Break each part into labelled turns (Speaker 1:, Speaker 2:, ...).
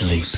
Speaker 1: sleep.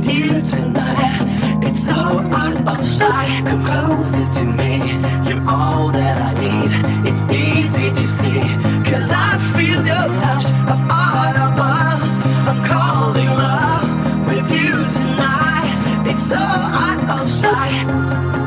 Speaker 2: with you tonight. It's so out of sight. Come closer to me. You're all that I need. It's easy to see. Cause I feel your touch of all above. I'm calling love with you tonight. It's so out of sight.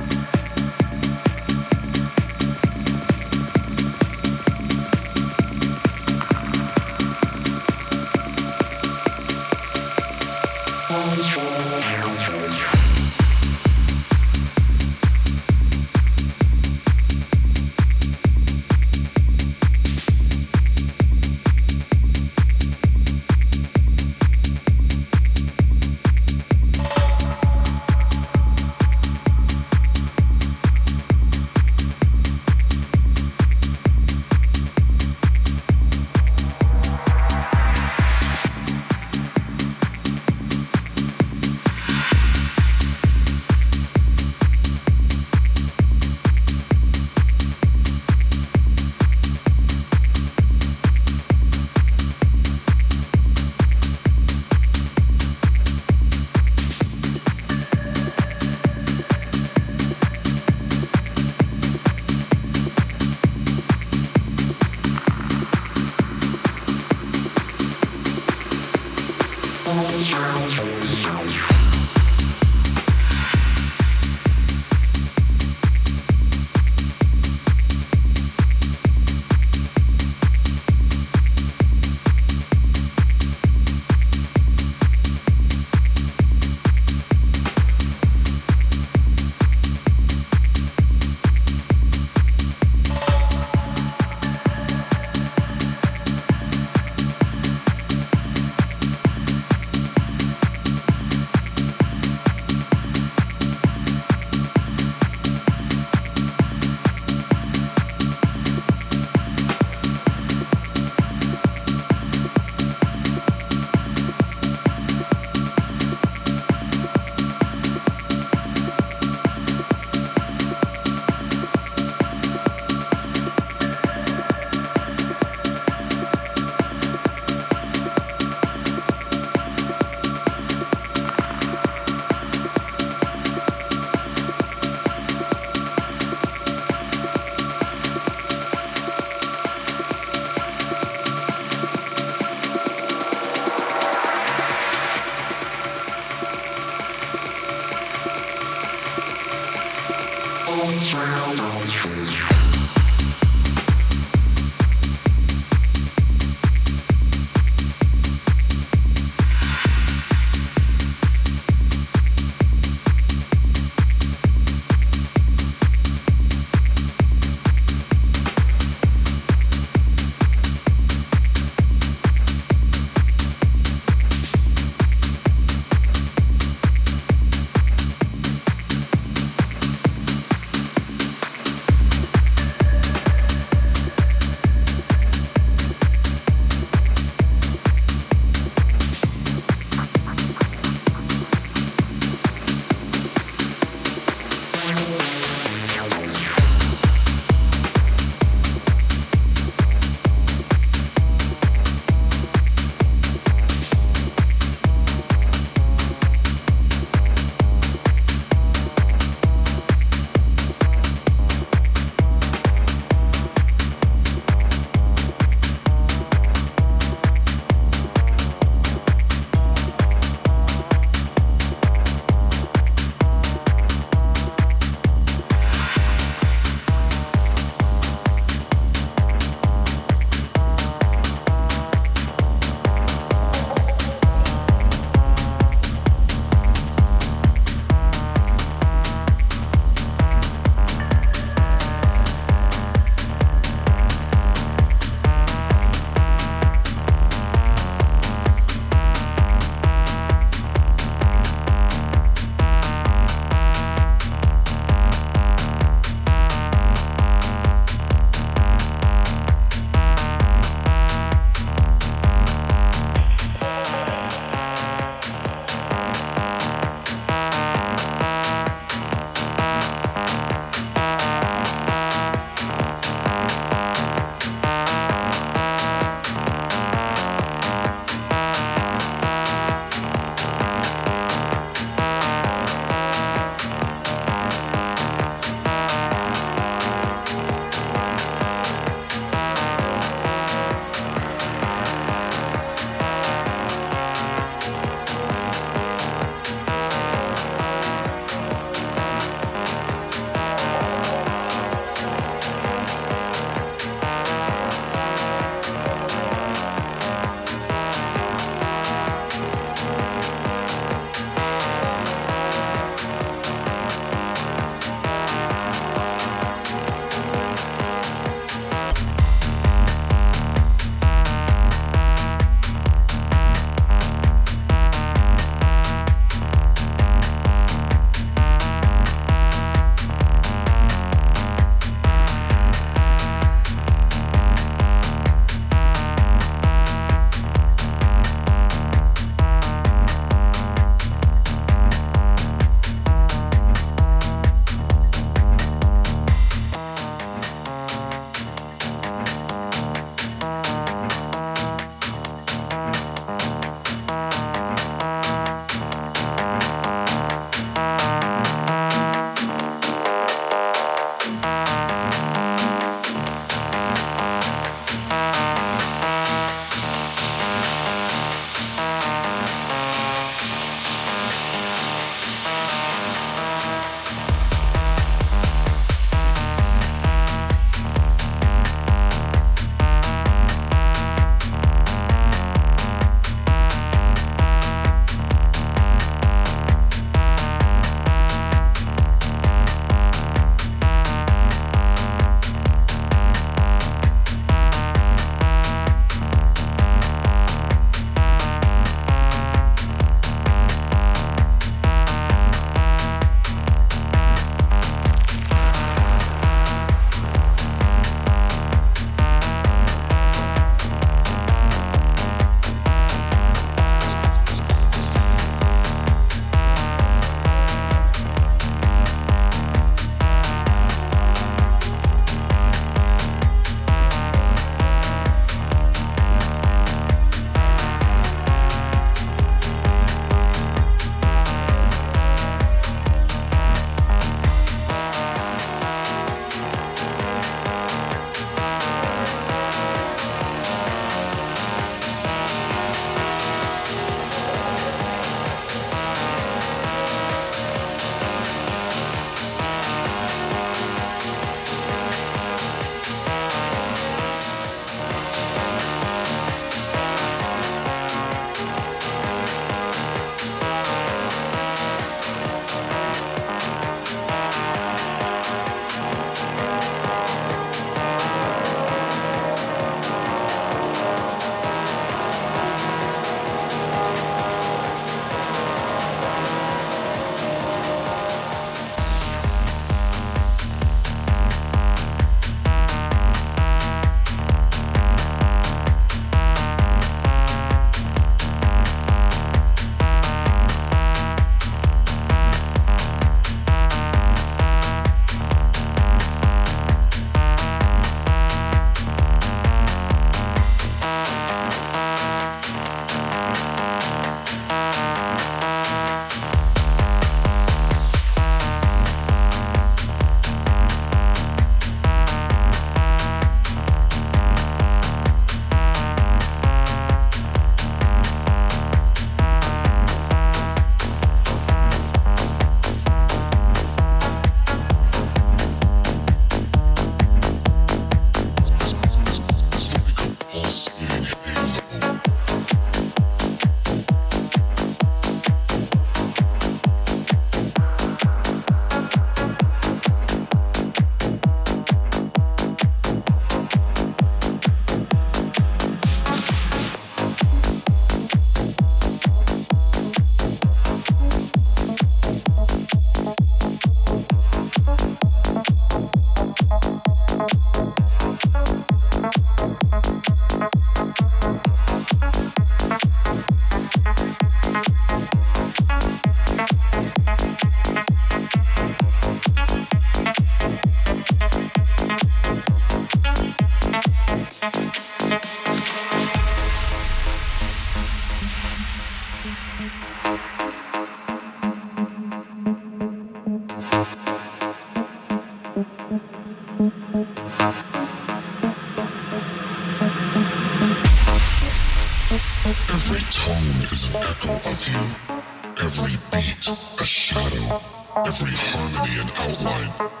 Speaker 3: Every harmony, and outline.